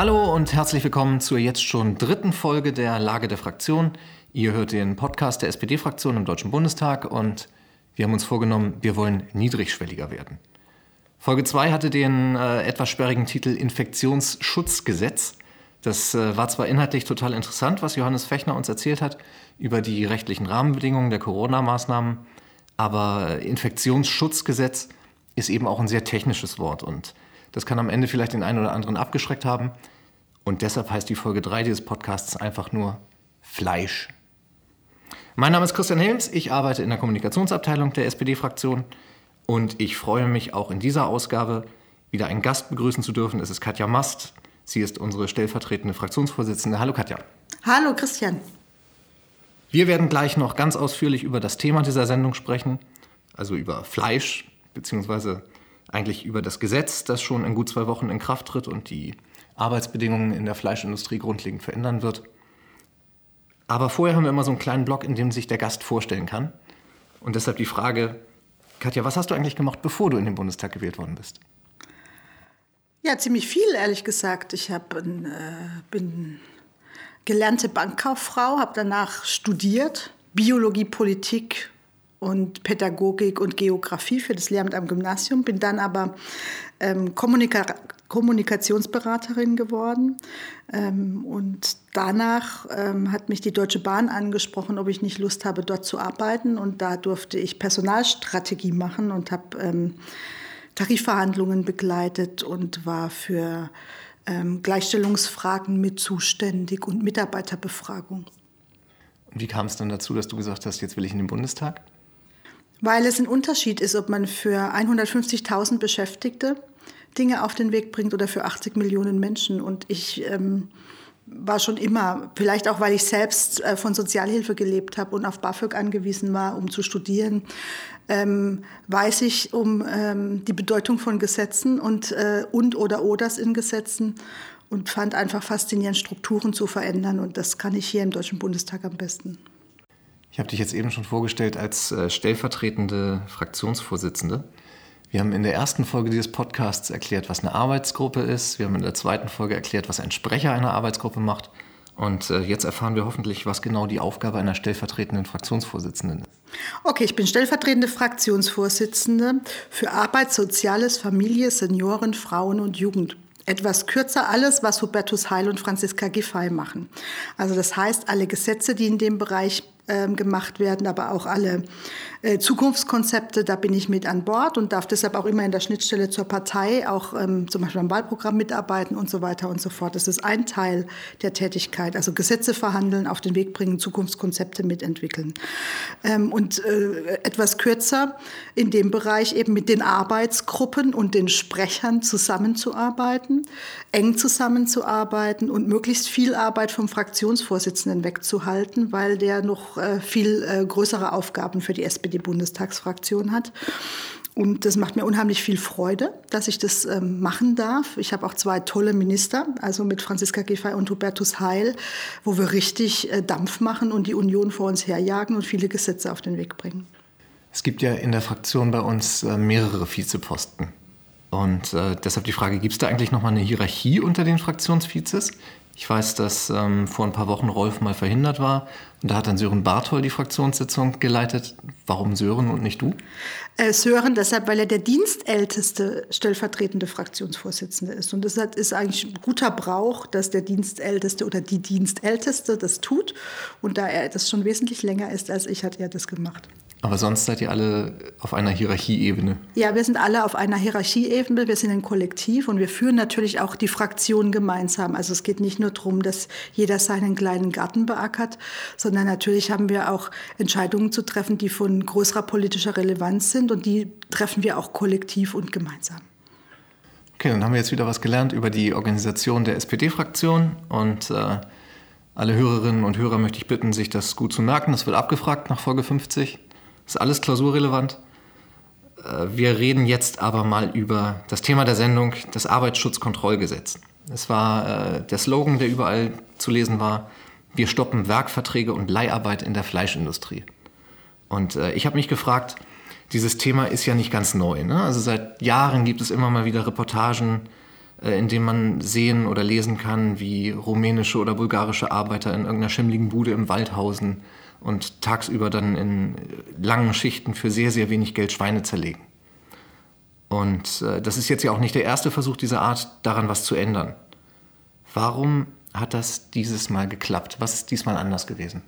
Hallo und herzlich willkommen zur jetzt schon dritten Folge der Lage der Fraktion. Ihr hört den Podcast der SPD-Fraktion im Deutschen Bundestag und wir haben uns vorgenommen, wir wollen niedrigschwelliger werden. Folge 2 hatte den äh, etwas sperrigen Titel Infektionsschutzgesetz. Das äh, war zwar inhaltlich total interessant, was Johannes Fechner uns erzählt hat über die rechtlichen Rahmenbedingungen der Corona-Maßnahmen, aber Infektionsschutzgesetz ist eben auch ein sehr technisches Wort und das kann am Ende vielleicht den einen oder anderen abgeschreckt haben. Und deshalb heißt die Folge 3 dieses Podcasts einfach nur Fleisch. Mein Name ist Christian Helms, ich arbeite in der Kommunikationsabteilung der SPD-Fraktion und ich freue mich auch in dieser Ausgabe wieder einen Gast begrüßen zu dürfen. Es ist Katja Mast. Sie ist unsere stellvertretende Fraktionsvorsitzende. Hallo Katja. Hallo Christian. Wir werden gleich noch ganz ausführlich über das Thema dieser Sendung sprechen, also über Fleisch, beziehungsweise eigentlich über das Gesetz, das schon in gut zwei Wochen in Kraft tritt und die Arbeitsbedingungen in der Fleischindustrie grundlegend verändern wird. Aber vorher haben wir immer so einen kleinen Block, in dem sich der Gast vorstellen kann. Und deshalb die Frage, Katja, was hast du eigentlich gemacht, bevor du in den Bundestag gewählt worden bist? Ja, ziemlich viel, ehrlich gesagt. Ich hab, äh, bin gelernte Bankkauffrau, habe danach studiert, Biologie, Politik und Pädagogik und Geografie für das Lehramt am Gymnasium, bin dann aber ähm, Kommunika Kommunikationsberaterin geworden. Ähm, und danach ähm, hat mich die Deutsche Bahn angesprochen, ob ich nicht Lust habe, dort zu arbeiten. Und da durfte ich Personalstrategie machen und habe ähm, Tarifverhandlungen begleitet und war für ähm, Gleichstellungsfragen mit zuständig und Mitarbeiterbefragung. Wie kam es dann dazu, dass du gesagt hast, jetzt will ich in den Bundestag? Weil es ein Unterschied ist, ob man für 150.000 Beschäftigte Dinge auf den Weg bringt oder für 80 Millionen Menschen. Und ich ähm, war schon immer, vielleicht auch weil ich selbst äh, von Sozialhilfe gelebt habe und auf BAföG angewiesen war, um zu studieren, ähm, weiß ich um ähm, die Bedeutung von Gesetzen und, äh, und oder oders in Gesetzen und fand einfach faszinierend, Strukturen zu verändern. Und das kann ich hier im Deutschen Bundestag am besten. Ich habe dich jetzt eben schon vorgestellt als äh, stellvertretende Fraktionsvorsitzende. Wir haben in der ersten Folge dieses Podcasts erklärt, was eine Arbeitsgruppe ist. Wir haben in der zweiten Folge erklärt, was ein Sprecher einer Arbeitsgruppe macht. Und äh, jetzt erfahren wir hoffentlich, was genau die Aufgabe einer stellvertretenden Fraktionsvorsitzenden ist. Okay, ich bin stellvertretende Fraktionsvorsitzende für Arbeit, Soziales, Familie, Senioren, Frauen und Jugend etwas kürzer alles, was Hubertus Heil und Franziska Giffey machen. Also das heißt, alle Gesetze, die in dem Bereich ähm, gemacht werden, aber auch alle äh, Zukunftskonzepte, da bin ich mit an Bord und darf deshalb auch immer in der Schnittstelle zur Partei, auch ähm, zum Beispiel am Wahlprogramm mitarbeiten und so weiter und so fort. Das ist ein Teil der Tätigkeit, also Gesetze verhandeln, auf den Weg bringen, Zukunftskonzepte mitentwickeln. Ähm, und äh, etwas kürzer in dem Bereich eben mit den Arbeitsgruppen und den Sprechern zusammenzuarbeiten, eng zusammenzuarbeiten und möglichst viel Arbeit vom Fraktionsvorsitzenden wegzuhalten, weil der noch viel äh, größere Aufgaben für die SPD-Bundestagsfraktion hat. Und das macht mir unheimlich viel Freude, dass ich das ähm, machen darf. Ich habe auch zwei tolle Minister, also mit Franziska Giffey und Hubertus Heil, wo wir richtig äh, Dampf machen und die Union vor uns herjagen und viele Gesetze auf den Weg bringen. Es gibt ja in der Fraktion bei uns äh, mehrere Vizeposten. Und äh, deshalb die Frage, gibt es da eigentlich noch mal eine Hierarchie unter den Fraktionsvizes? Ich weiß, dass ähm, vor ein paar Wochen Rolf mal verhindert war und da hat dann Sören Barthol die Fraktionssitzung geleitet. Warum Sören und nicht du? Äh, Sören deshalb, weil er der dienstälteste stellvertretende Fraktionsvorsitzende ist. Und deshalb ist eigentlich ein guter Brauch, dass der Dienstälteste oder die Dienstälteste das tut. Und da er das schon wesentlich länger ist als ich, hat er das gemacht. Aber sonst seid ihr alle auf einer Hierarchieebene. Ja, wir sind alle auf einer Hierarchieebene. Wir sind ein Kollektiv und wir führen natürlich auch die Fraktion gemeinsam. Also es geht nicht nur darum, dass jeder seinen kleinen Garten beackert, sondern natürlich haben wir auch Entscheidungen zu treffen, die von größerer politischer Relevanz sind und die treffen wir auch kollektiv und gemeinsam. Okay, dann haben wir jetzt wieder was gelernt über die Organisation der SPD-Fraktion und äh, alle Hörerinnen und Hörer möchte ich bitten, sich das gut zu merken. Das wird abgefragt nach Folge 50. Ist alles klausurrelevant. Äh, wir reden jetzt aber mal über das Thema der Sendung, das Arbeitsschutzkontrollgesetz. Es war äh, der Slogan, der überall zu lesen war, wir stoppen Werkverträge und Leiharbeit in der Fleischindustrie. Und äh, ich habe mich gefragt, dieses Thema ist ja nicht ganz neu. Ne? Also seit Jahren gibt es immer mal wieder Reportagen in dem man sehen oder lesen kann, wie rumänische oder bulgarische Arbeiter in irgendeiner schimmligen Bude im Wald hausen und tagsüber dann in langen Schichten für sehr, sehr wenig Geld Schweine zerlegen. Und äh, das ist jetzt ja auch nicht der erste Versuch dieser Art, daran was zu ändern. Warum hat das dieses Mal geklappt? Was ist diesmal anders gewesen?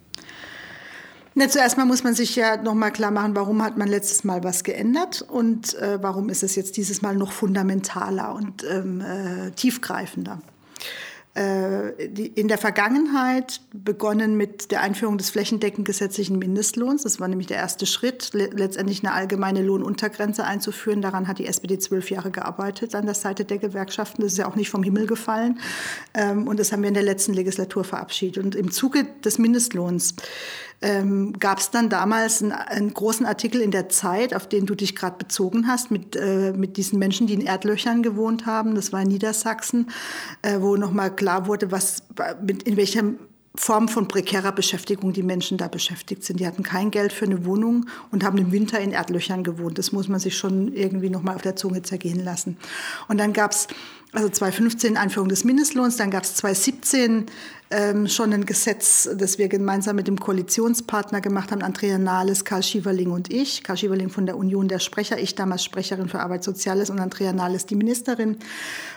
Na, zuerst mal muss man sich ja noch mal klar machen, warum hat man letztes Mal was geändert und äh, warum ist es jetzt dieses Mal noch fundamentaler und ähm, äh, tiefgreifender. Äh, in der Vergangenheit begonnen mit der Einführung des flächendeckend gesetzlichen Mindestlohns. Das war nämlich der erste Schritt, letztendlich eine allgemeine Lohnuntergrenze einzuführen. Daran hat die SPD zwölf Jahre gearbeitet an der Seite der Gewerkschaften. Das ist ja auch nicht vom Himmel gefallen. Ähm, und das haben wir in der letzten Legislatur verabschiedet. Und im Zuge des Mindestlohns ähm, gab es dann damals einen, einen, großen Artikel in der Zeit, auf den du dich gerade bezogen hast, mit, äh, mit diesen Menschen, die in Erdlöchern gewohnt haben. Das war in Niedersachsen, äh, wo nochmal klar wurde, was, mit, in welcher Form von prekärer Beschäftigung die Menschen da beschäftigt sind. Die hatten kein Geld für eine Wohnung und haben im Winter in Erdlöchern gewohnt. Das muss man sich schon irgendwie nochmal auf der Zunge zergehen lassen. Und dann gab es also 2015 Einführung des Mindestlohns, dann gab es 2017 ähm, schon ein Gesetz, das wir gemeinsam mit dem Koalitionspartner gemacht haben, Andrea Nahles, Karl Schieverling und ich. Karl Schieverling von der Union der Sprecher, ich damals Sprecherin für Arbeit Soziales und Andrea Nahles die Ministerin,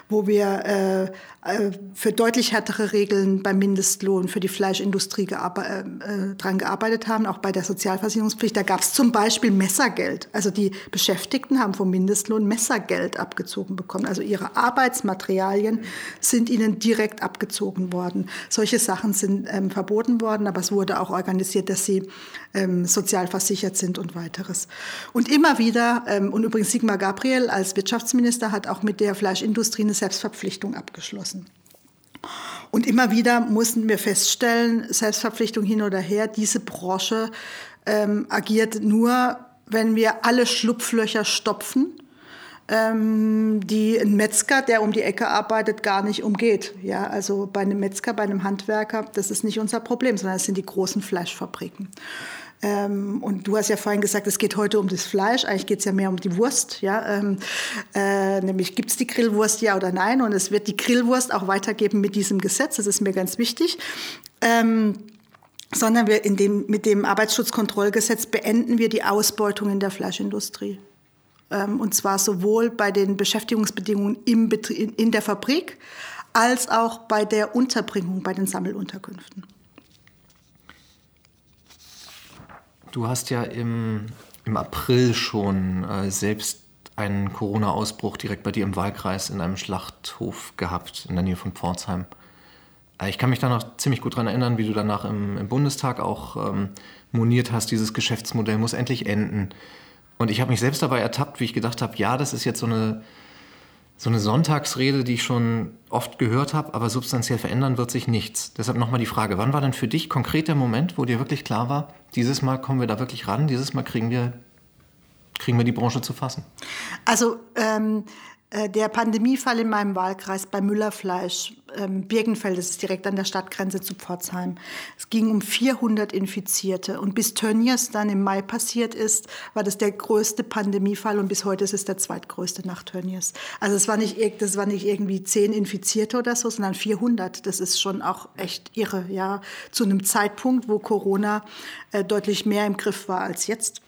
wo wir äh, äh, für deutlich härtere Regeln beim Mindestlohn für die Fleischindustrie gearbe äh, dran gearbeitet haben, auch bei der Sozialversicherungspflicht. Da gab es zum Beispiel Messergeld. Also die Beschäftigten haben vom Mindestlohn Messergeld abgezogen bekommen. Also ihre Arbeitsmaterialien sind ihnen direkt abgezogen worden. Solche solche Sachen sind ähm, verboten worden, aber es wurde auch organisiert, dass sie ähm, sozial versichert sind und weiteres. Und immer wieder, ähm, und übrigens Sigmar Gabriel als Wirtschaftsminister hat auch mit der Fleischindustrie eine Selbstverpflichtung abgeschlossen. Und immer wieder mussten wir feststellen, Selbstverpflichtung hin oder her, diese Branche ähm, agiert nur, wenn wir alle Schlupflöcher stopfen die ein Metzger, der um die Ecke arbeitet, gar nicht umgeht. Ja, also bei einem Metzger, bei einem Handwerker, das ist nicht unser Problem, sondern es sind die großen Fleischfabriken. Ähm, und du hast ja vorhin gesagt, es geht heute um das Fleisch. Eigentlich geht es ja mehr um die Wurst. Ja? Ähm, äh, nämlich gibt es die Grillwurst ja oder nein? Und es wird die Grillwurst auch weitergeben mit diesem Gesetz. Das ist mir ganz wichtig. Ähm, sondern wir in dem, mit dem Arbeitsschutzkontrollgesetz beenden wir die Ausbeutung in der Fleischindustrie. Ähm, und zwar sowohl bei den Beschäftigungsbedingungen im in der Fabrik als auch bei der Unterbringung bei den Sammelunterkünften. Du hast ja im, im April schon äh, selbst einen Corona-Ausbruch direkt bei dir im Wahlkreis in einem Schlachthof gehabt, in der Nähe von Pforzheim. Äh, ich kann mich da noch ziemlich gut daran erinnern, wie du danach im, im Bundestag auch ähm, moniert hast, dieses Geschäftsmodell muss endlich enden. Und ich habe mich selbst dabei ertappt, wie ich gedacht habe, ja, das ist jetzt so eine, so eine Sonntagsrede, die ich schon oft gehört habe, aber substanziell verändern wird sich nichts. Deshalb nochmal die Frage, wann war denn für dich konkret der Moment, wo dir wirklich klar war, dieses Mal kommen wir da wirklich ran, dieses Mal kriegen wir, kriegen wir die Branche zu fassen? Also ähm, äh, der Pandemiefall in meinem Wahlkreis bei Müllerfleisch, ähm, Birkenfeld, das ist direkt an der Stadtgrenze zu Pforzheim. Es ging um 400 Infizierte. Und bis Tönnies dann im Mai passiert ist, war das der größte Pandemiefall und bis heute ist es der zweitgrößte nach Tönnies. Also es war nicht, das war nicht irgendwie 10 Infizierte oder so, sondern 400. Das ist schon auch echt irre, ja. Zu einem Zeitpunkt, wo Corona äh, deutlich mehr im Griff war als jetzt.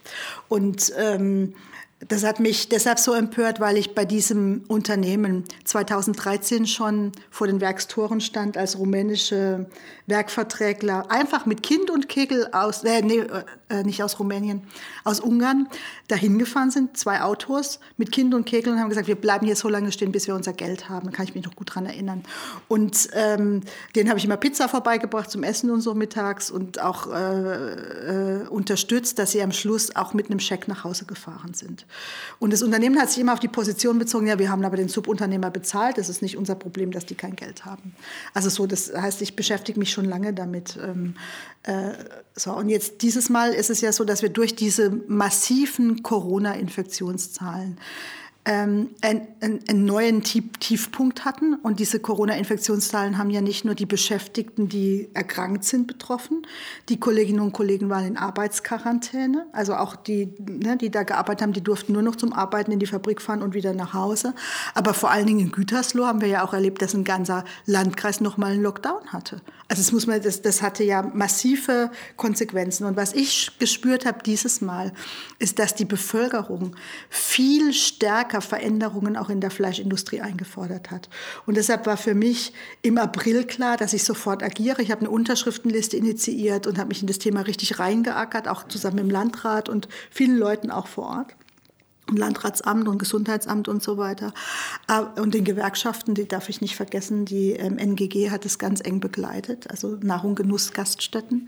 Und ähm, das hat mich deshalb so empört, weil ich bei diesem Unternehmen 2013 schon vor den Werkstoren stand als rumänische Werkverträgler, einfach mit Kind und Kegel aus, äh, nee, äh, nicht aus Rumänien, aus Ungarn, dahin gefahren sind, zwei Autos mit Kind und Kegel und haben gesagt, wir bleiben hier so lange stehen, bis wir unser Geld haben. Da kann ich mich noch gut dran erinnern. Und ähm, denen habe ich immer Pizza vorbeigebracht zum Essen und so mittags und auch äh, äh, unterstützt, dass sie am Schluss auch mit einem Scheck nach Hause gefahren sind. Und das Unternehmen hat sich immer auf die Position bezogen, ja, wir haben aber den Subunternehmer bezahlt, das ist nicht unser Problem, dass die kein Geld haben. Also so, das heißt, ich beschäftige mich schon lange damit. Ähm, äh, so, und jetzt dieses Mal ist es ja so, dass wir durch diese massiven Corona-Infektionszahlen ähm, einen, einen neuen Tiefpunkt hatten. Und diese Corona-Infektionszahlen haben ja nicht nur die Beschäftigten, die erkrankt sind, betroffen. Die Kolleginnen und Kollegen waren in Arbeitsquarantäne. Also auch die, ne, die da gearbeitet haben, die durften nur noch zum Arbeiten in die Fabrik fahren und wieder nach Hause. Aber vor allen Dingen in Gütersloh haben wir ja auch erlebt, dass ein ganzer Landkreis nochmal einen Lockdown hatte. Also das, muss man, das, das hatte ja massive Konsequenzen. Und was ich gespürt habe dieses Mal, ist, dass die Bevölkerung viel stärker Veränderungen auch in der Fleischindustrie eingefordert hat. Und deshalb war für mich im April klar, dass ich sofort agiere. Ich habe eine Unterschriftenliste initiiert und habe mich in das Thema richtig reingeackert, auch zusammen mit dem Landrat und vielen Leuten auch vor Ort. Landratsamt und Gesundheitsamt und so weiter. Äh, und den Gewerkschaften, die darf ich nicht vergessen, die ähm, NGG hat es ganz eng begleitet, also Nahrung, Genuss, Gaststätten.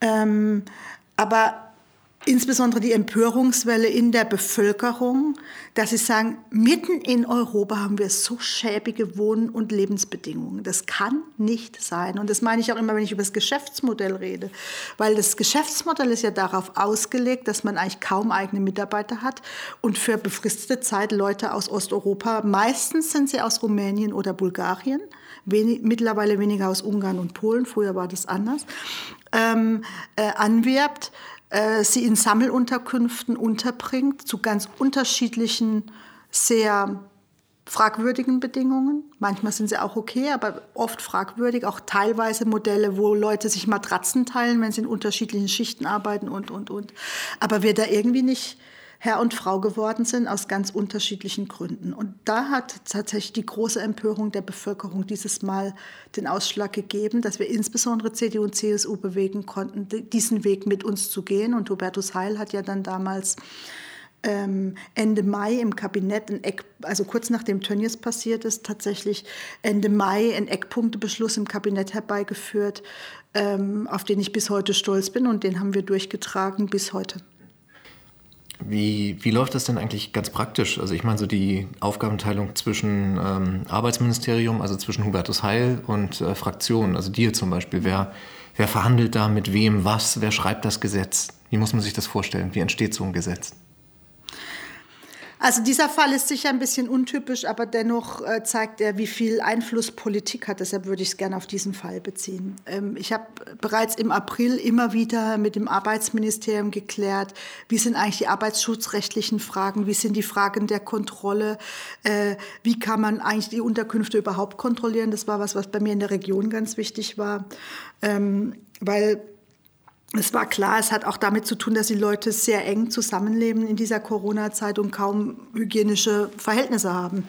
Ähm, aber insbesondere die Empörungswelle in der Bevölkerung, dass sie sagen, mitten in Europa haben wir so schäbige Wohn- und Lebensbedingungen. Das kann nicht sein. Und das meine ich auch immer, wenn ich über das Geschäftsmodell rede. Weil das Geschäftsmodell ist ja darauf ausgelegt, dass man eigentlich kaum eigene Mitarbeiter hat und für befristete Zeit Leute aus Osteuropa, meistens sind sie aus Rumänien oder Bulgarien, wenig, mittlerweile weniger aus Ungarn und Polen, früher war das anders, ähm, äh, anwirbt äh, sie in Sammelunterkünften unterbringt, zu ganz unterschiedlichen, sehr fragwürdigen Bedingungen. Manchmal sind sie auch okay, aber oft fragwürdig. Auch teilweise Modelle, wo Leute sich Matratzen teilen, wenn sie in unterschiedlichen Schichten arbeiten und, und, und. Aber wir da irgendwie nicht Herr und Frau geworden sind aus ganz unterschiedlichen Gründen. Und da hat tatsächlich die große Empörung der Bevölkerung dieses Mal den Ausschlag gegeben, dass wir insbesondere CDU und CSU bewegen konnten, diesen Weg mit uns zu gehen. Und Hubertus Heil hat ja dann damals ähm, Ende Mai im Kabinett, also kurz nachdem Tönnies passiert ist, tatsächlich Ende Mai einen Eckpunktebeschluss im Kabinett herbeigeführt, ähm, auf den ich bis heute stolz bin und den haben wir durchgetragen bis heute. Wie, wie läuft das denn eigentlich ganz praktisch? Also ich meine so die Aufgabenteilung zwischen ähm, Arbeitsministerium, also zwischen Hubertus Heil und äh, Fraktionen, also dir zum Beispiel. Wer, wer verhandelt da mit wem was? Wer schreibt das Gesetz? Wie muss man sich das vorstellen? Wie entsteht so ein Gesetz? Also dieser Fall ist sicher ein bisschen untypisch, aber dennoch äh, zeigt er, wie viel Einfluss Politik hat. Deshalb würde ich es gerne auf diesen Fall beziehen. Ähm, ich habe bereits im April immer wieder mit dem Arbeitsministerium geklärt, wie sind eigentlich die arbeitsschutzrechtlichen Fragen, wie sind die Fragen der Kontrolle, äh, wie kann man eigentlich die Unterkünfte überhaupt kontrollieren. Das war was, was bei mir in der Region ganz wichtig war, ähm, weil es war klar, es hat auch damit zu tun, dass die Leute sehr eng zusammenleben in dieser Corona-Zeit und kaum hygienische Verhältnisse haben.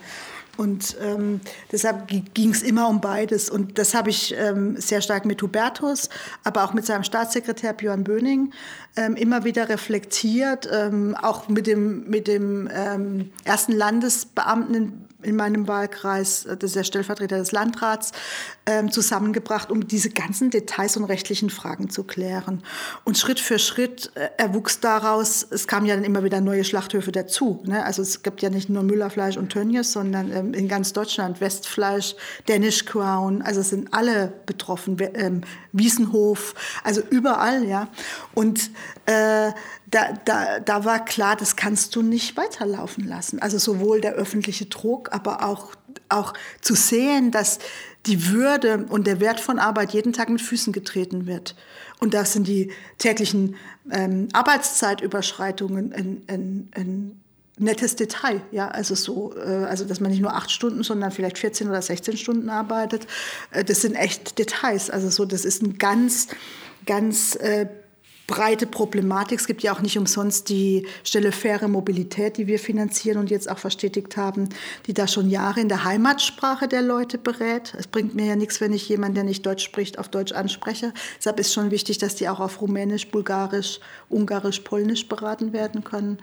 Und ähm, deshalb ging es immer um beides. Und das habe ich ähm, sehr stark mit Hubertus, aber auch mit seinem Staatssekretär Björn Böning ähm, immer wieder reflektiert, ähm, auch mit dem, mit dem ähm, ersten Landesbeamten in meinem Wahlkreis, äh, das ist der Stellvertreter des Landrats, ähm, zusammengebracht, um diese ganzen Details und rechtlichen Fragen zu klären. Und Schritt für Schritt äh, erwuchs daraus, es kamen ja dann immer wieder neue Schlachthöfe dazu. Ne? Also es gibt ja nicht nur Müllerfleisch und Tönnies, sondern ähm, in ganz Deutschland Westfleisch, Danish Crown, also es sind alle betroffen, ähm, Wiesenhof, also überall, ja. Und äh, da, da, da war klar, das kannst du nicht weiterlaufen lassen. Also sowohl der öffentliche Druck, aber auch, auch zu sehen, dass die Würde und der Wert von Arbeit jeden Tag mit Füßen getreten wird. Und das sind die täglichen ähm, Arbeitszeitüberschreitungen ein, ein, ein nettes Detail. Ja, also so, äh, also dass man nicht nur acht Stunden, sondern vielleicht 14 oder 16 Stunden arbeitet. Äh, das sind echt Details. Also so, das ist ein ganz, ganz breite Problematik. Es gibt ja auch nicht umsonst die Stelle Faire Mobilität, die wir finanzieren und jetzt auch verstetigt haben, die da schon Jahre in der Heimatsprache der Leute berät. Es bringt mir ja nichts, wenn ich jemanden, der nicht Deutsch spricht, auf Deutsch anspreche. Deshalb ist schon wichtig, dass die auch auf Rumänisch, Bulgarisch, Ungarisch, Polnisch beraten werden können.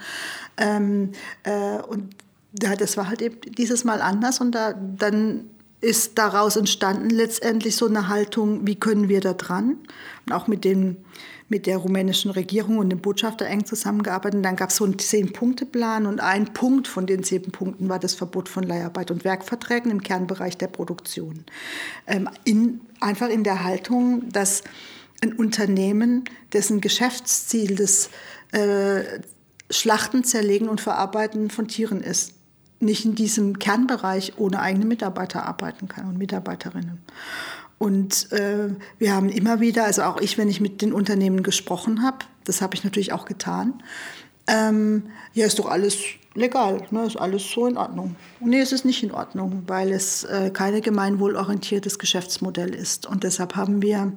Ähm, äh, und ja, das war halt eben dieses Mal anders und da, dann ist daraus entstanden letztendlich so eine Haltung, wie können wir da dran? Und auch mit den mit der rumänischen Regierung und dem Botschafter eng zusammengearbeitet. Und dann gab es so einen Zehn-Punkte-Plan und ein Punkt von den zehn Punkten war das Verbot von Leiharbeit und Werkverträgen im Kernbereich der Produktion. Ähm, in, einfach in der Haltung, dass ein Unternehmen, dessen Geschäftsziel das äh, Schlachten, Zerlegen und Verarbeiten von Tieren ist, nicht in diesem Kernbereich ohne eigene Mitarbeiter arbeiten kann und Mitarbeiterinnen. Und äh, wir haben immer wieder, also auch ich, wenn ich mit den Unternehmen gesprochen habe, das habe ich natürlich auch getan, ähm, ja, ist doch alles legal, ne, ist alles so in Ordnung. Nee, es ist nicht in Ordnung, weil es äh, kein gemeinwohlorientiertes Geschäftsmodell ist. Und deshalb haben wir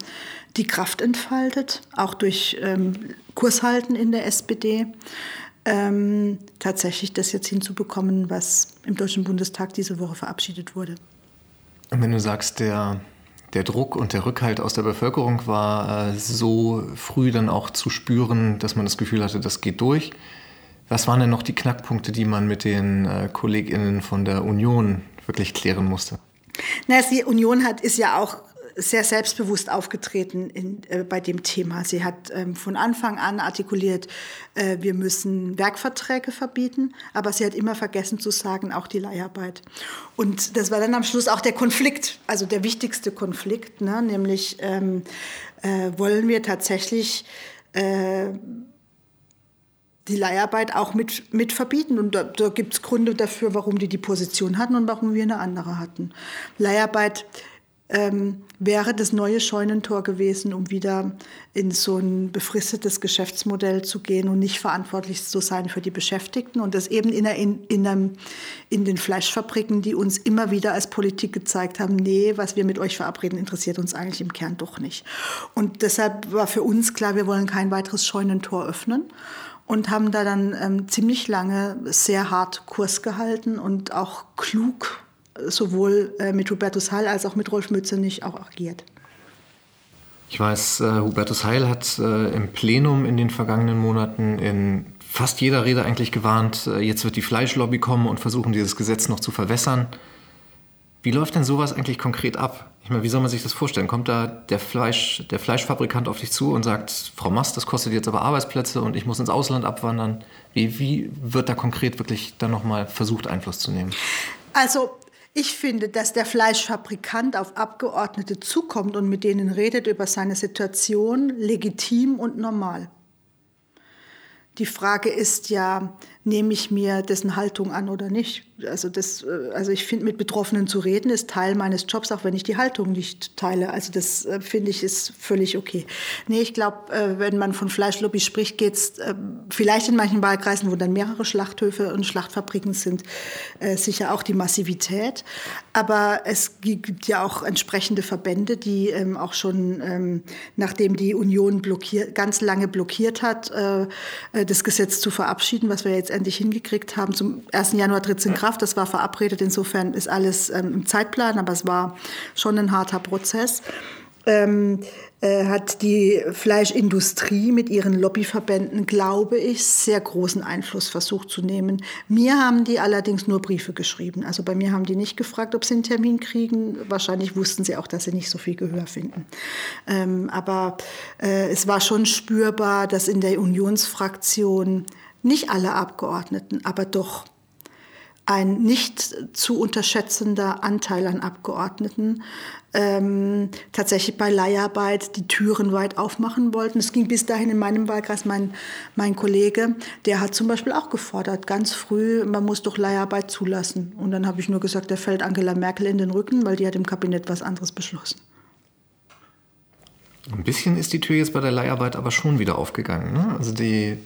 die Kraft entfaltet, auch durch ähm, Kurshalten in der SPD, ähm, tatsächlich das jetzt hinzubekommen, was im Deutschen Bundestag diese Woche verabschiedet wurde. Und wenn du sagst, der, der Druck und der Rückhalt aus der Bevölkerung war äh, so früh dann auch zu spüren, dass man das Gefühl hatte, das geht durch. Was waren denn noch die Knackpunkte, die man mit den äh, KollegInnen von der Union wirklich klären musste? Na, die Union hat, ist ja auch sehr selbstbewusst aufgetreten in, äh, bei dem Thema. Sie hat ähm, von Anfang an artikuliert, äh, wir müssen Werkverträge verbieten, aber sie hat immer vergessen zu sagen, auch die Leiharbeit. Und das war dann am Schluss auch der Konflikt, also der wichtigste Konflikt, ne? nämlich ähm, äh, wollen wir tatsächlich äh, die Leiharbeit auch mit, mit verbieten. Und da, da gibt es Gründe dafür, warum die die Position hatten und warum wir eine andere hatten. Leiharbeit ähm, wäre das neue Scheunentor gewesen, um wieder in so ein befristetes Geschäftsmodell zu gehen und nicht verantwortlich zu sein für die Beschäftigten. Und das eben in, in, in, einem, in den Fleischfabriken, die uns immer wieder als Politik gezeigt haben, nee, was wir mit euch verabreden, interessiert uns eigentlich im Kern doch nicht. Und deshalb war für uns klar, wir wollen kein weiteres Scheunentor öffnen und haben da dann ähm, ziemlich lange sehr hart Kurs gehalten und auch klug sowohl äh, mit Hubertus Heil als auch mit Rolf Mützenich auch agiert. Ich weiß, äh, Hubertus Heil hat äh, im Plenum in den vergangenen Monaten in fast jeder Rede eigentlich gewarnt, jetzt wird die Fleischlobby kommen und versuchen, dieses Gesetz noch zu verwässern. Wie läuft denn sowas eigentlich konkret ab? Ich meine, wie soll man sich das vorstellen? Kommt da der, Fleisch, der Fleischfabrikant auf dich zu und sagt, Frau Mast, das kostet jetzt aber Arbeitsplätze und ich muss ins Ausland abwandern? Wie, wie wird da konkret wirklich dann nochmal versucht, Einfluss zu nehmen? Also ich finde, dass der Fleischfabrikant auf Abgeordnete zukommt und mit denen redet über seine Situation, legitim und normal. Die Frage ist ja, nehme ich mir dessen Haltung an oder nicht? Also, das, äh, also ich finde, mit Betroffenen zu reden ist Teil meines Jobs, auch wenn ich die Haltung nicht teile. Also das äh, finde ich ist völlig okay. Nee, ich glaube, äh, wenn man von Fleischlobby spricht, geht es vielleicht in manchen Wahlkreisen, wo dann mehrere Schlachthöfe und Schlachtfabriken sind, sicher auch die Massivität. Aber es gibt ja auch entsprechende Verbände, die ähm, auch schon, ähm, nachdem die Union blockiert, ganz lange blockiert hat, das Gesetz zu verabschieden, was wir jetzt endlich hingekriegt haben. Zum 1. Januar tritt es in Kraft. Das war verabredet. Insofern ist alles ähm, im Zeitplan, aber es war schon ein harter Prozess. Ähm, äh, hat die Fleischindustrie mit ihren Lobbyverbänden, glaube ich, sehr großen Einfluss versucht zu nehmen. Mir haben die allerdings nur Briefe geschrieben. Also bei mir haben die nicht gefragt, ob sie einen Termin kriegen. Wahrscheinlich wussten sie auch, dass sie nicht so viel Gehör finden. Ähm, aber äh, es war schon spürbar, dass in der Unionsfraktion nicht alle Abgeordneten, aber doch ein nicht zu unterschätzender Anteil an Abgeordneten ähm, tatsächlich bei Leiharbeit die Türen weit aufmachen wollten. Es ging bis dahin in meinem Wahlkreis, mein, mein Kollege, der hat zum Beispiel auch gefordert, ganz früh, man muss doch Leiharbeit zulassen. Und dann habe ich nur gesagt, der fällt Angela Merkel in den Rücken, weil die hat im Kabinett was anderes beschlossen. Ein bisschen ist die Tür jetzt bei der Leiharbeit aber schon wieder aufgegangen. Ne? Also die,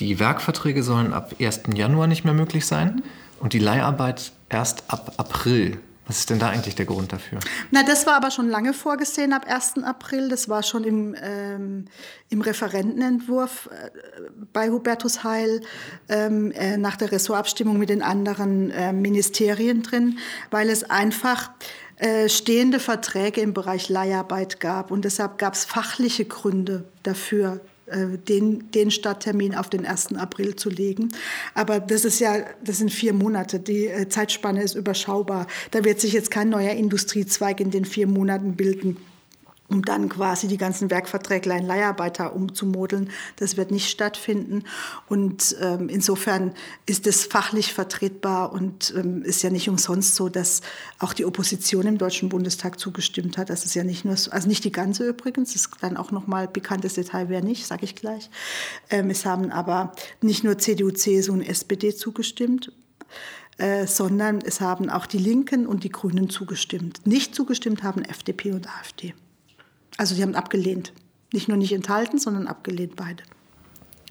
die Werkverträge sollen ab 1. Januar nicht mehr möglich sein und die Leiharbeit erst ab April. Was ist denn da eigentlich der Grund dafür? Na, das war aber schon lange vorgesehen ab 1. April. Das war schon im, ähm, im Referentenentwurf äh, bei Hubertus Heil ähm, äh, nach der Ressortabstimmung mit den anderen äh, Ministerien drin, weil es einfach äh, stehende Verträge im Bereich Leiharbeit gab. Und deshalb gab es fachliche Gründe dafür, den, den Starttermin auf den 1. April zu legen. Aber das ist ja, das sind vier Monate. Die äh, Zeitspanne ist überschaubar. Da wird sich jetzt kein neuer Industriezweig in den vier Monaten bilden um dann quasi die ganzen Werkverträglein Leiharbeiter umzumodeln. Das wird nicht stattfinden. Und ähm, insofern ist es fachlich vertretbar und ähm, ist ja nicht umsonst so, dass auch die Opposition im Deutschen Bundestag zugestimmt hat. Das ist ja nicht nur, so, also nicht die ganze übrigens, das ist dann auch nochmal bekanntes Detail, wer nicht, sage ich gleich. Ähm, es haben aber nicht nur CDU, CSU und SPD zugestimmt. äh, sondern es haben auch die Linken und die Grünen zugestimmt. Nicht zugestimmt haben FDP und AfD. Also sie haben abgelehnt. Nicht nur nicht enthalten, sondern abgelehnt beide.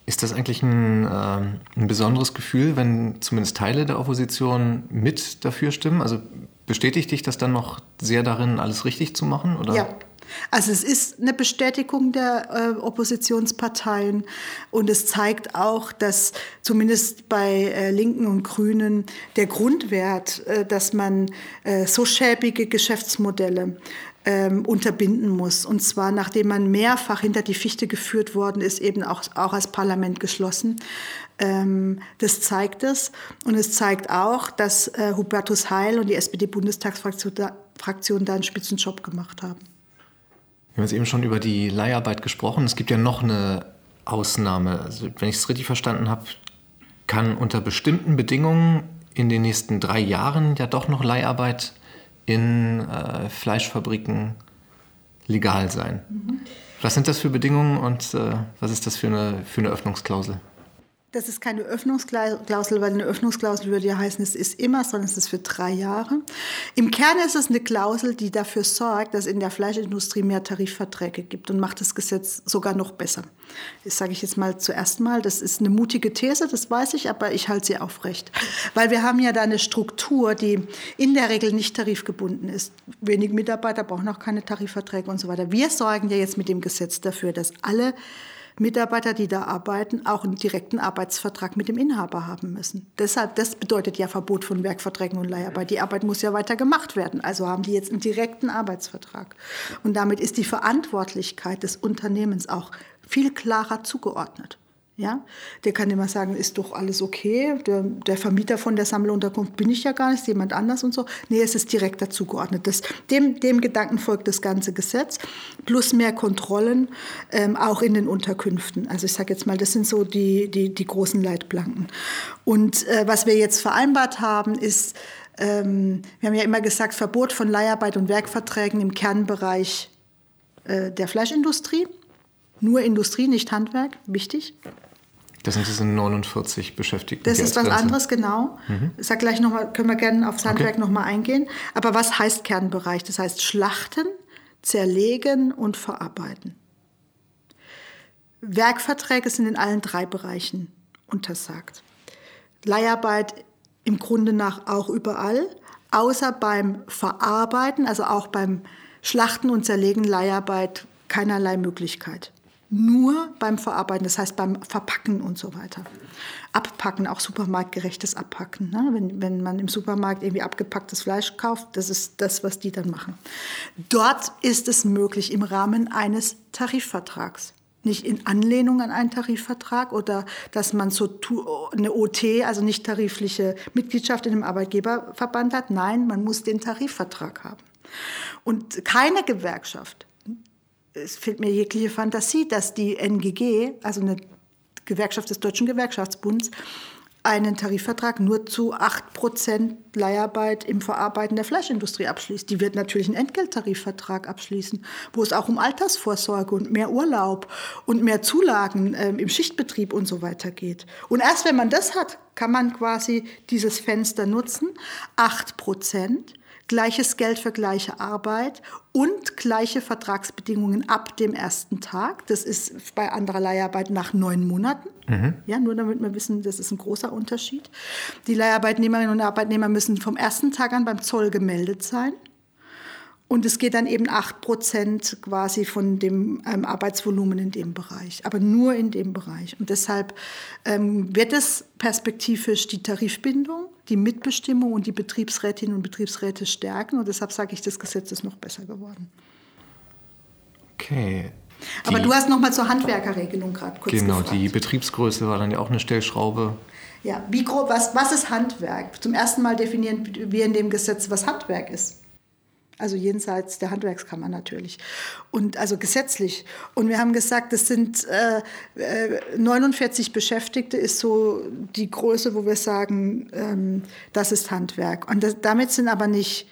Ist das eigentlich ein, äh, ein besonderes Gefühl, wenn zumindest Teile der Opposition mit dafür stimmen? Also bestätigt dich das dann noch sehr darin, alles richtig zu machen? Oder? Ja, also es ist eine Bestätigung der äh, Oppositionsparteien und es zeigt auch, dass zumindest bei äh, Linken und Grünen der Grundwert, äh, dass man äh, so schäbige Geschäftsmodelle ähm, unterbinden muss. Und zwar nachdem man mehrfach hinter die Fichte geführt worden ist, eben auch, auch als Parlament geschlossen. Ähm, das zeigt es. Und es zeigt auch, dass äh, Hubertus Heil und die SPD-Bundestagsfraktion da, Fraktion da einen Spitzenjob gemacht haben. Wir haben jetzt eben schon über die Leiharbeit gesprochen. Es gibt ja noch eine Ausnahme. Also, wenn ich es richtig verstanden habe, kann unter bestimmten Bedingungen in den nächsten drei Jahren ja doch noch Leiharbeit in äh, Fleischfabriken legal sein. Mhm. Was sind das für Bedingungen und äh, was ist das für eine, für eine Öffnungsklausel? Das ist keine Öffnungsklausel, weil eine Öffnungsklausel würde ja heißen, es ist immer, sondern es ist für drei Jahre. Im Kern ist es eine Klausel, die dafür sorgt, dass in der Fleischindustrie mehr Tarifverträge gibt und macht das Gesetz sogar noch besser. Das sage ich jetzt mal zuerst mal. Das ist eine mutige These, das weiß ich, aber ich halte sie aufrecht. Weil wir haben ja da eine Struktur, die in der Regel nicht tarifgebunden ist. Wenige Mitarbeiter brauchen auch keine Tarifverträge und so weiter. Wir sorgen ja jetzt mit dem Gesetz dafür, dass alle Mitarbeiter, die da arbeiten, auch einen direkten Arbeitsvertrag mit dem Inhaber haben müssen. Deshalb, das bedeutet ja Verbot von Werkverträgen und Leiharbeit. Die Arbeit muss ja weiter gemacht werden. Also haben die jetzt einen direkten Arbeitsvertrag. Und damit ist die Verantwortlichkeit des Unternehmens auch viel klarer zugeordnet. Ja, der kann immer sagen, ist doch alles okay. Der, der, Vermieter von der Sammelunterkunft bin ich ja gar nicht, jemand anders und so. Nee, es ist direkt dazu geordnet. Das, dem, dem Gedanken folgt das ganze Gesetz. Plus mehr Kontrollen, ähm, auch in den Unterkünften. Also ich sage jetzt mal, das sind so die, die, die großen Leitplanken. Und äh, was wir jetzt vereinbart haben, ist, ähm, wir haben ja immer gesagt, Verbot von Leiharbeit und Werkverträgen im Kernbereich äh, der Fleischindustrie. Nur Industrie, nicht Handwerk, wichtig. Das sind diese 49 Beschäftigten. Das ist was anderes, genau. Mhm. Sag gleich noch mal, können wir gerne aufs Handwerk okay. nochmal eingehen. Aber was heißt Kernbereich? Das heißt schlachten, zerlegen und verarbeiten. Werkverträge sind in allen drei Bereichen untersagt. Leiharbeit im Grunde nach auch überall, außer beim Verarbeiten, also auch beim Schlachten und Zerlegen Leiharbeit keinerlei Möglichkeit nur beim Verarbeiten, das heißt beim Verpacken und so weiter. Abpacken, auch supermarktgerechtes Abpacken. Ne? Wenn, wenn man im Supermarkt irgendwie abgepacktes Fleisch kauft, das ist das, was die dann machen. Dort ist es möglich im Rahmen eines Tarifvertrags. Nicht in Anlehnung an einen Tarifvertrag oder dass man so eine OT, also nicht tarifliche Mitgliedschaft in einem Arbeitgeberverband hat. Nein, man muss den Tarifvertrag haben. Und keine Gewerkschaft es fehlt mir jegliche Fantasie, dass die NGG, also eine Gewerkschaft des Deutschen Gewerkschaftsbunds, einen Tarifvertrag nur zu 8% Leiharbeit im Verarbeiten der Fleischindustrie abschließt. Die wird natürlich einen Entgelttarifvertrag abschließen, wo es auch um Altersvorsorge und mehr Urlaub und mehr Zulagen äh, im Schichtbetrieb und so weiter geht. Und erst wenn man das hat, kann man quasi dieses Fenster nutzen. 8% gleiches Geld für gleiche Arbeit und gleiche Vertragsbedingungen ab dem ersten Tag. Das ist bei anderer Leiharbeit nach neun Monaten. Mhm. Ja, nur damit wir wissen, das ist ein großer Unterschied. Die Leiharbeitnehmerinnen und Arbeitnehmer müssen vom ersten Tag an beim Zoll gemeldet sein. Und es geht dann eben 8 Prozent quasi von dem ähm, Arbeitsvolumen in dem Bereich, aber nur in dem Bereich. Und deshalb ähm, wird es perspektivisch die Tarifbindung, die Mitbestimmung und die Betriebsrätinnen und Betriebsräte stärken. Und deshalb sage ich, das Gesetz ist noch besser geworden. Okay. Die, aber du hast noch mal zur Handwerkerregelung gerade kurz Genau, gefragt. die Betriebsgröße war dann ja auch eine Stellschraube. Ja, wie grob, was, was ist Handwerk? Zum ersten Mal definieren wir in dem Gesetz, was Handwerk ist. Also jenseits der Handwerkskammer natürlich. Und also gesetzlich. Und wir haben gesagt, das sind äh, 49 äh, Beschäftigte ist so die Größe, wo wir sagen, ähm, das ist Handwerk. Und das, damit sind aber nicht,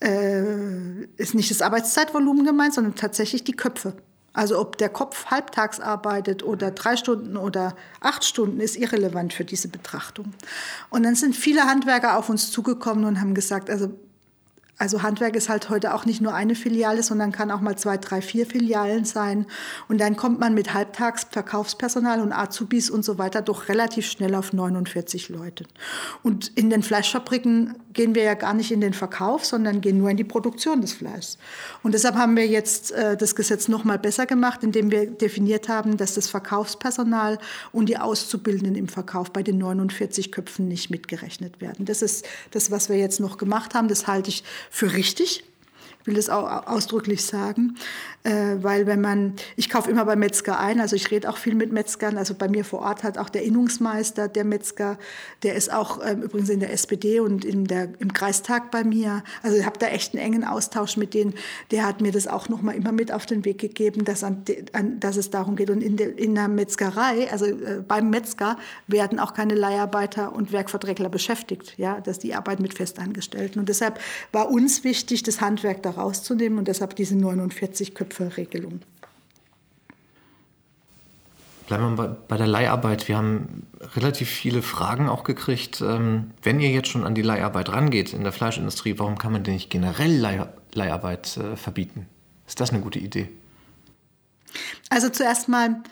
äh, ist nicht das Arbeitszeitvolumen gemeint, sondern tatsächlich die Köpfe. Also ob der Kopf halbtags arbeitet oder drei Stunden oder acht Stunden, ist irrelevant für diese Betrachtung. Und dann sind viele Handwerker auf uns zugekommen und haben gesagt, also also Handwerk ist halt heute auch nicht nur eine Filiale, sondern kann auch mal zwei, drei, vier Filialen sein. Und dann kommt man mit Halbtagsverkaufspersonal und Azubis und so weiter doch relativ schnell auf 49 Leute. Und in den Fleischfabriken gehen wir ja gar nicht in den Verkauf, sondern gehen nur in die Produktion des Fleischs. Und deshalb haben wir jetzt äh, das Gesetz noch mal besser gemacht, indem wir definiert haben, dass das Verkaufspersonal und die Auszubildenden im Verkauf bei den 49 Köpfen nicht mitgerechnet werden. Das ist das, was wir jetzt noch gemacht haben. Das halte ich für richtig. Will das auch ausdrücklich sagen, äh, weil wenn man, ich kaufe immer bei Metzger ein, also ich rede auch viel mit Metzgern, also bei mir vor Ort hat auch der Innungsmeister, der Metzger, der ist auch ähm, übrigens in der SPD und in der, im Kreistag bei mir, also ich habe da echt einen engen Austausch mit denen, der hat mir das auch noch mal immer mit auf den Weg gegeben, dass, an, an, dass es darum geht. Und in, de, in der Metzgerei, also äh, beim Metzger werden auch keine Leiharbeiter und Werkverträgler beschäftigt, ja, dass die arbeiten mit Festangestellten. Und deshalb war uns wichtig, das Handwerk da rauszunehmen und deshalb diese 49 Köpfe Regelung. Bleiben wir bei der Leiharbeit. Wir haben relativ viele Fragen auch gekriegt. Ähm, wenn ihr jetzt schon an die Leiharbeit rangeht in der Fleischindustrie, warum kann man denn nicht generell Leiharbeit äh, verbieten? Ist das eine gute Idee? Also zuerst mal,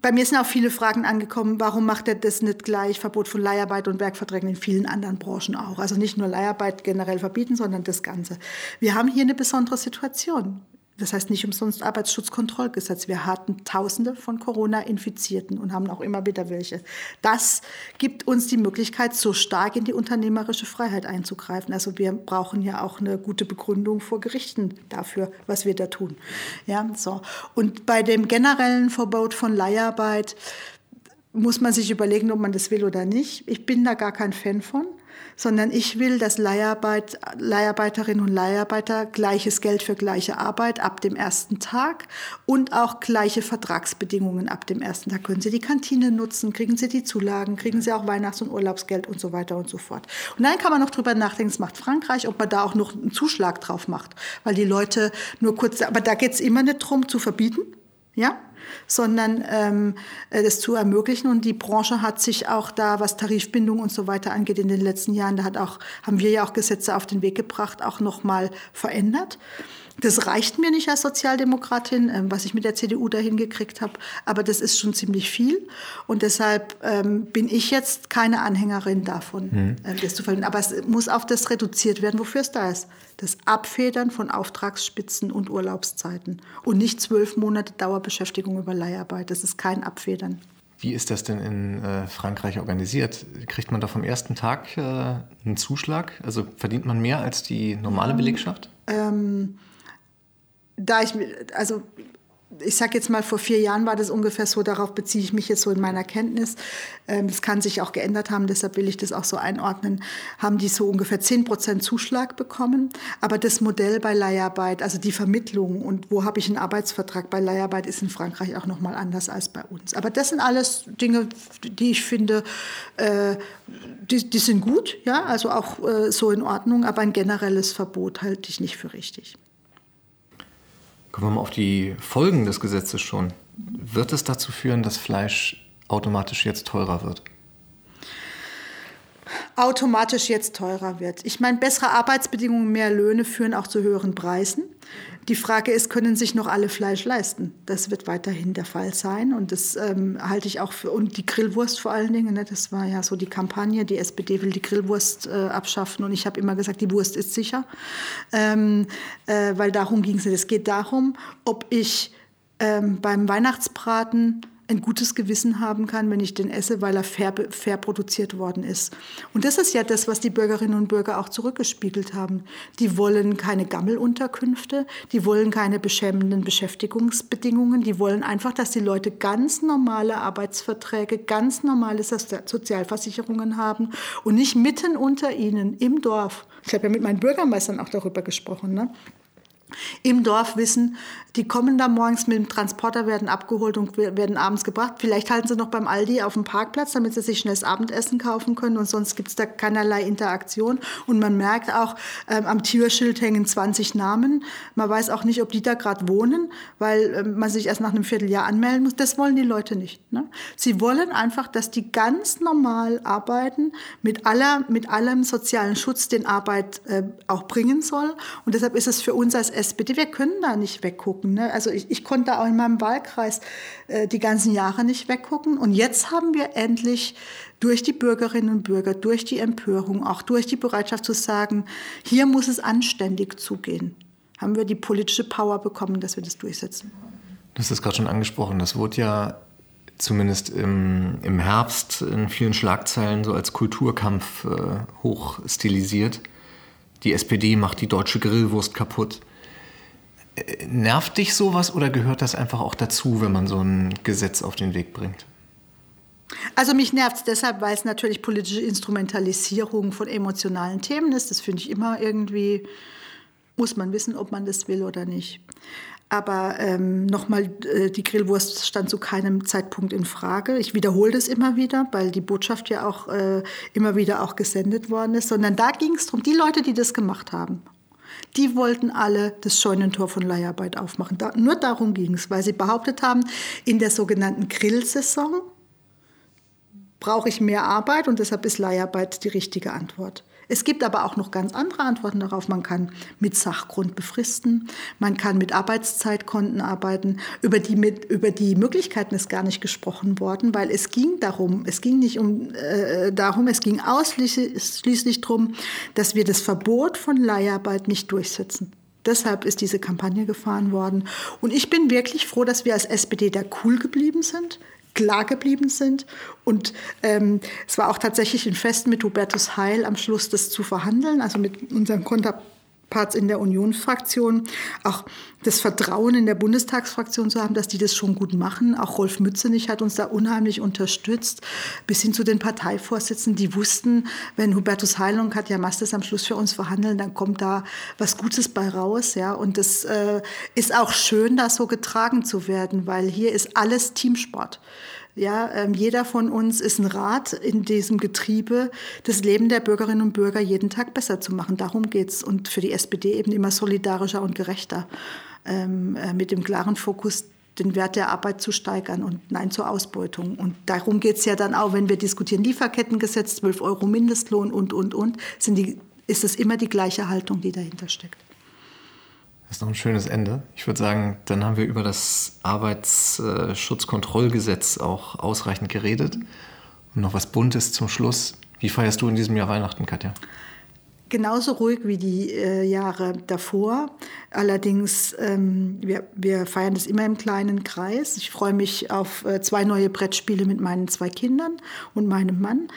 bei mir sind auch viele Fragen angekommen, warum macht er das nicht gleich, Verbot von Leiharbeit und Werkverträgen in vielen anderen Branchen auch. Also nicht nur Leiharbeit generell verbieten, sondern das Ganze. Wir haben hier eine besondere Situation. Das heißt nicht umsonst Arbeitsschutzkontrollgesetz. Wir hatten Tausende von Corona-Infizierten und haben auch immer wieder welche. Das gibt uns die Möglichkeit, so stark in die unternehmerische Freiheit einzugreifen. Also wir brauchen ja auch eine gute Begründung vor Gerichten dafür, was wir da tun. Ja, so. Und bei dem generellen Verbot von Leiharbeit muss man sich überlegen, ob man das will oder nicht. Ich bin da gar kein Fan von sondern ich will, dass Leiharbeit, Leiharbeiterinnen und Leiharbeiter gleiches Geld für gleiche Arbeit ab dem ersten Tag und auch gleiche Vertragsbedingungen ab dem ersten Tag. Können Sie die Kantine nutzen, kriegen Sie die Zulagen, kriegen Sie auch Weihnachts- und Urlaubsgeld und so weiter und so fort. Und dann kann man noch drüber nachdenken, das macht Frankreich, ob man da auch noch einen Zuschlag drauf macht, weil die Leute nur kurz, aber da geht es immer nicht darum zu verbieten, ja, sondern ähm, äh, das zu ermöglichen. Und die Branche hat sich auch da, was Tarifbindung und so weiter angeht, in den letzten Jahren, da hat auch, haben wir ja auch Gesetze auf den Weg gebracht, auch nochmal verändert. Das reicht mir nicht als Sozialdemokratin, ähm, was ich mit der CDU dahin gekriegt habe, aber das ist schon ziemlich viel. Und deshalb ähm, bin ich jetzt keine Anhängerin davon, mhm. äh, das zu verlieren. Aber es muss auf das reduziert werden, wofür es da ist. Das Abfedern von Auftragsspitzen und Urlaubszeiten. Und nicht zwölf Monate Dauerbeschäftigung über Leiharbeit. Das ist kein Abfedern. Wie ist das denn in äh, Frankreich organisiert? Kriegt man da vom ersten Tag äh, einen Zuschlag? Also verdient man mehr als die normale Belegschaft? Ähm, da ich, also ich sage jetzt mal, vor vier Jahren war das ungefähr so, darauf beziehe ich mich jetzt so in meiner Kenntnis. Ähm, das kann sich auch geändert haben, deshalb will ich das auch so einordnen. Haben die so ungefähr 10 Prozent Zuschlag bekommen. Aber das Modell bei Leiharbeit, also die Vermittlung und wo habe ich einen Arbeitsvertrag bei Leiharbeit, ist in Frankreich auch nochmal anders als bei uns. Aber das sind alles Dinge, die ich finde, äh, die, die sind gut, ja, also auch äh, so in Ordnung. Aber ein generelles Verbot halte ich nicht für richtig. Kommen wir mal auf die Folgen des Gesetzes schon. Wird es dazu führen, dass Fleisch automatisch jetzt teurer wird? Automatisch jetzt teurer wird. Ich meine, bessere Arbeitsbedingungen, mehr Löhne führen auch zu höheren Preisen. Die Frage ist, können sich noch alle Fleisch leisten? Das wird weiterhin der Fall sein. Und das ähm, halte ich auch für, und die Grillwurst vor allen Dingen, ne, das war ja so die Kampagne, die SPD will die Grillwurst äh, abschaffen. Und ich habe immer gesagt, die Wurst ist sicher. Ähm, äh, weil darum ging es nicht. Es geht darum, ob ich ähm, beim Weihnachtsbraten ein gutes Gewissen haben kann, wenn ich den esse, weil er fair, fair produziert worden ist. Und das ist ja das, was die Bürgerinnen und Bürger auch zurückgespiegelt haben. Die wollen keine Gammelunterkünfte, die wollen keine beschämenden Beschäftigungsbedingungen, die wollen einfach, dass die Leute ganz normale Arbeitsverträge, ganz normale Sozialversicherungen haben und nicht mitten unter ihnen im Dorf. Ich habe ja mit meinen Bürgermeistern auch darüber gesprochen. Ne? Im Dorf wissen, die kommen da morgens mit dem Transporter, werden abgeholt und werden abends gebracht. Vielleicht halten sie noch beim Aldi auf dem Parkplatz, damit sie sich schnell das Abendessen kaufen können und sonst gibt es da keinerlei Interaktion. Und man merkt auch, ähm, am Türschild hängen 20 Namen. Man weiß auch nicht, ob die da gerade wohnen, weil ähm, man sich erst nach einem Vierteljahr anmelden muss. Das wollen die Leute nicht. Ne? Sie wollen einfach, dass die ganz normal arbeiten, mit, aller, mit allem sozialen Schutz, den Arbeit äh, auch bringen soll. Und deshalb ist es für uns als SPD, wir können da nicht weggucken. Ne? Also ich, ich konnte auch in meinem Wahlkreis äh, die ganzen Jahre nicht weggucken. Und jetzt haben wir endlich durch die Bürgerinnen und Bürger, durch die Empörung, auch durch die Bereitschaft zu sagen, hier muss es anständig zugehen, haben wir die politische Power bekommen, dass wir das durchsetzen. Du hast es gerade schon angesprochen. Das wurde ja zumindest im, im Herbst in vielen Schlagzeilen so als Kulturkampf äh, hoch. Die SPD macht die deutsche Grillwurst kaputt. Nervt dich sowas oder gehört das einfach auch dazu, wenn man so ein Gesetz auf den Weg bringt? Also mich nervt es deshalb, weil es natürlich politische Instrumentalisierung von emotionalen Themen ist. Das finde ich immer irgendwie, muss man wissen, ob man das will oder nicht. Aber ähm, nochmal, äh, die Grillwurst stand zu keinem Zeitpunkt in Frage. Ich wiederhole das immer wieder, weil die Botschaft ja auch äh, immer wieder auch gesendet worden ist. Sondern da ging es darum, die Leute, die das gemacht haben, die wollten alle das Scheunentor von Leiharbeit aufmachen. Da, nur darum ging es, weil sie behauptet haben, in der sogenannten Grillsaison brauche ich mehr Arbeit und deshalb ist Leiharbeit die richtige Antwort. Es gibt aber auch noch ganz andere Antworten darauf. Man kann mit Sachgrund befristen, man kann mit Arbeitszeitkonten arbeiten. Über die, mit, über die Möglichkeiten ist gar nicht gesprochen worden, weil es ging darum, es ging nicht um, äh, darum, es ging ausschließlich darum, dass wir das Verbot von Leiharbeit nicht durchsetzen. Deshalb ist diese Kampagne gefahren worden. Und ich bin wirklich froh, dass wir als SPD da cool geblieben sind klar geblieben sind. Und ähm, es war auch tatsächlich ein Fest mit Hubertus Heil am Schluss, das zu verhandeln, also mit unseren Konterparts in der Unionsfraktion, auch das Vertrauen in der Bundestagsfraktion zu haben, dass die das schon gut machen. Auch Rolf Mützenich hat uns da unheimlich unterstützt, bis hin zu den Parteivorsitzenden, die wussten, wenn Hubertus Heil und Katja Mastes am Schluss für uns verhandeln, dann kommt da was Gutes bei raus. Ja? Und das äh, ist auch schön, da so getragen zu werden, weil hier ist alles Teamsport. Ja, ähm, jeder von uns ist ein Rad in diesem Getriebe, das Leben der Bürgerinnen und Bürger jeden Tag besser zu machen. Darum geht's und für die SPD eben immer solidarischer und gerechter ähm, äh, mit dem klaren Fokus, den Wert der Arbeit zu steigern und Nein zur Ausbeutung. Und darum geht es ja dann auch, wenn wir diskutieren, Lieferkettengesetz, 12 Euro Mindestlohn und, und, und, sind die, ist es immer die gleiche Haltung, die dahinter steckt. Das ist noch ein schönes Ende. Ich würde sagen, dann haben wir über das Arbeitsschutzkontrollgesetz auch ausreichend geredet. Und noch was Buntes zum Schluss. Wie feierst du in diesem Jahr Weihnachten, Katja? genauso ruhig wie die äh, Jahre davor. Allerdings, ähm, wir, wir feiern das immer im kleinen Kreis. Ich freue mich auf äh, zwei neue Brettspiele mit meinen zwei Kindern und meinem Mann.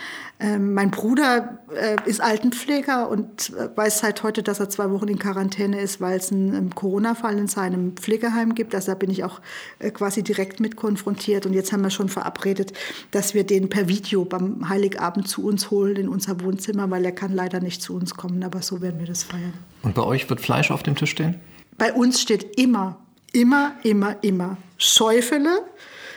Ähm, mein Bruder äh, ist Altenpfleger und äh, weiß seit heute, dass er zwei Wochen in Quarantäne ist, weil es einen, einen Corona-Fall in seinem Pflegeheim gibt. Also da bin ich auch äh, quasi direkt mit konfrontiert. Und jetzt haben wir schon verabredet, dass wir den per Video beim Heiligabend zu uns holen in unser Wohnzimmer, weil er kann leider nicht zu uns kommen. Aber so werden wir das feiern. Und bei euch wird Fleisch auf dem Tisch stehen? Bei uns steht immer, immer, immer, immer Schäufele,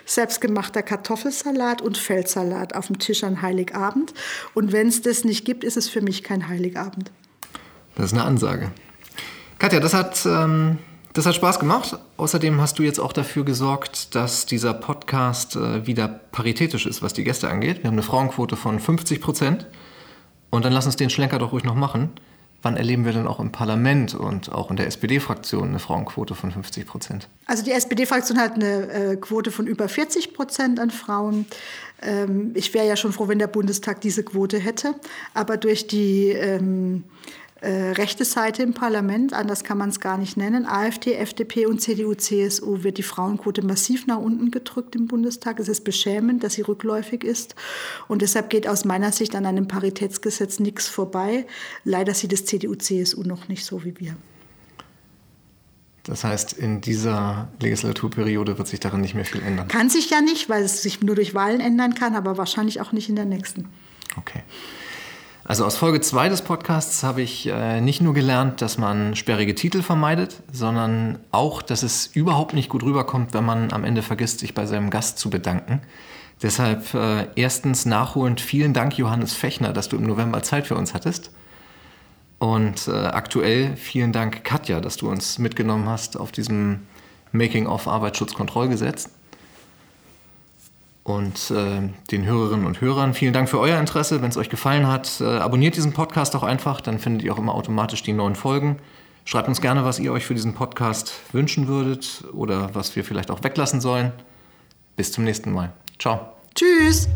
selbstgemachter Kartoffelsalat und Feldsalat auf dem Tisch an Heiligabend. Und wenn es das nicht gibt, ist es für mich kein Heiligabend. Das ist eine Ansage. Katja, das hat, ähm, das hat Spaß gemacht. Außerdem hast du jetzt auch dafür gesorgt, dass dieser Podcast äh, wieder paritätisch ist, was die Gäste angeht. Wir haben eine Frauenquote von 50 Prozent. Und dann lass uns den Schlenker doch ruhig noch machen. Wann erleben wir denn auch im Parlament und auch in der SPD-Fraktion eine Frauenquote von 50 Prozent? Also die SPD-Fraktion hat eine äh, Quote von über 40 Prozent an Frauen. Ähm, ich wäre ja schon froh, wenn der Bundestag diese Quote hätte. Aber durch die ähm, äh, rechte Seite im Parlament, anders kann man es gar nicht nennen. AfD, FDP und CDU, CSU wird die Frauenquote massiv nach unten gedrückt im Bundestag. Es ist beschämend, dass sie rückläufig ist. Und deshalb geht aus meiner Sicht an einem Paritätsgesetz nichts vorbei. Leider sieht es CDU, CSU noch nicht so wie wir. Das heißt, in dieser Legislaturperiode wird sich daran nicht mehr viel ändern. Kann sich ja nicht, weil es sich nur durch Wahlen ändern kann, aber wahrscheinlich auch nicht in der nächsten. Okay. Also aus Folge 2 des Podcasts habe ich äh, nicht nur gelernt, dass man sperrige Titel vermeidet, sondern auch, dass es überhaupt nicht gut rüberkommt, wenn man am Ende vergisst, sich bei seinem Gast zu bedanken. Deshalb äh, erstens nachholend vielen Dank, Johannes Fechner, dass du im November Zeit für uns hattest. Und äh, aktuell vielen Dank, Katja, dass du uns mitgenommen hast auf diesem Making-of Arbeitsschutzkontrollgesetz und äh, den Hörerinnen und Hörern. Vielen Dank für euer Interesse. Wenn es euch gefallen hat, äh, abonniert diesen Podcast auch einfach, dann findet ihr auch immer automatisch die neuen Folgen. Schreibt uns gerne, was ihr euch für diesen Podcast wünschen würdet oder was wir vielleicht auch weglassen sollen. Bis zum nächsten Mal. Ciao. Tschüss.